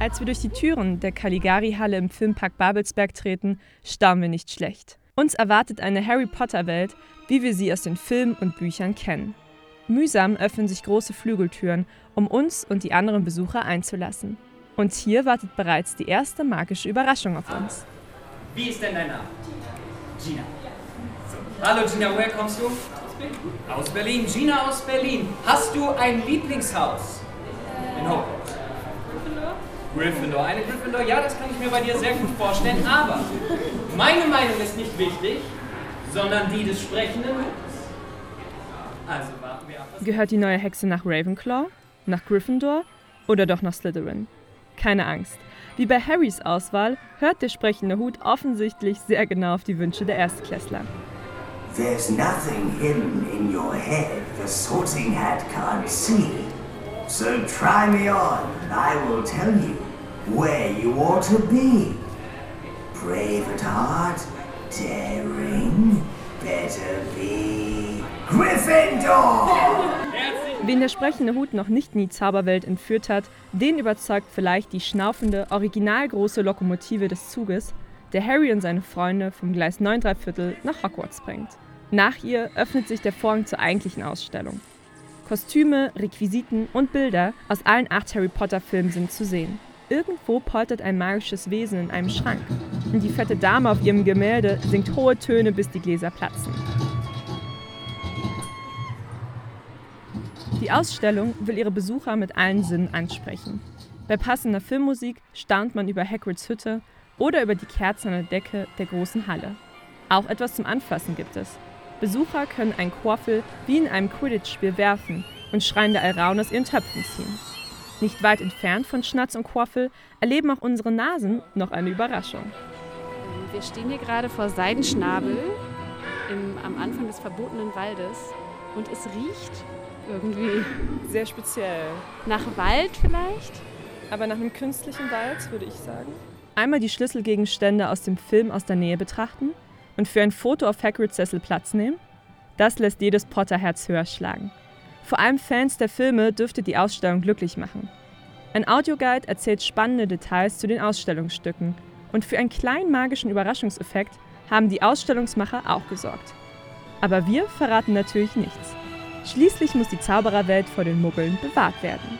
Als wir durch die Türen der Caligari-Halle im Filmpark Babelsberg treten, staunen wir nicht schlecht. Uns erwartet eine Harry Potter-Welt, wie wir sie aus den Filmen und Büchern kennen. Mühsam öffnen sich große Flügeltüren, um uns und die anderen Besucher einzulassen. Und hier wartet bereits die erste magische Überraschung auf uns. Wie ist denn dein Name? Gina. So. Hallo Gina, woher kommst du? Aus Berlin. Aus Berlin. Gina aus Berlin. Hast du ein Lieblingshaus? In Hogwarts. Gryffindor. Gryffindor. Eine Gryffindor, ja, das kann ich mir bei dir sehr gut vorstellen. Aber meine Meinung ist nicht wichtig, sondern die des sprechenden Hutes. Also warten wir ab. Gehört die neue Hexe nach Ravenclaw? Nach Gryffindor? Oder doch nach Slytherin? Keine Angst. Wie bei Harrys Auswahl hört der sprechende Hut offensichtlich sehr genau auf die Wünsche der Erstklässler. There's nothing hidden in your head the sorting hat can't see. So try me on and I will tell you where you ought to be. Brave at heart, daring, better be Gryffindor! Wen der sprechende Hut noch nicht in die Zauberwelt entführt hat, den überzeugt vielleicht die schnaufende, originalgroße Lokomotive des Zuges, der Harry und seine Freunde vom Gleis 9 Viertel nach Hogwarts bringt. Nach ihr öffnet sich der Vorhang zur eigentlichen Ausstellung. Kostüme, Requisiten und Bilder aus allen acht Harry Potter-Filmen sind zu sehen. Irgendwo poltert ein magisches Wesen in einem Schrank. Und die fette Dame auf ihrem Gemälde singt hohe Töne, bis die Gläser platzen. Die Ausstellung will ihre Besucher mit allen Sinnen ansprechen. Bei passender Filmmusik staunt man über Hagrids Hütte oder über die Kerzen an der Decke der großen Halle. Auch etwas zum Anfassen gibt es. Besucher können ein Quaffel wie in einem Quidditch-Spiel werfen und schreiende Alraun aus ihren Töpfen ziehen. Nicht weit entfernt von Schnatz und Quaffel erleben auch unsere Nasen noch eine Überraschung. Wir stehen hier gerade vor Seidenschnabel im, am Anfang des verbotenen Waldes und es riecht irgendwie. Sehr speziell. Nach Wald vielleicht? Aber nach einem künstlichen Wald, würde ich sagen. Einmal die Schlüsselgegenstände aus dem Film aus der Nähe betrachten und für ein Foto auf Hagrids Sessel Platz nehmen. Das lässt jedes Potter-Herz höher schlagen. Vor allem Fans der Filme dürfte die Ausstellung glücklich machen. Ein Audioguide erzählt spannende Details zu den Ausstellungsstücken und für einen kleinen magischen Überraschungseffekt haben die Ausstellungsmacher auch gesorgt. Aber wir verraten natürlich nichts. Schließlich muss die Zaubererwelt vor den Muggeln bewahrt werden.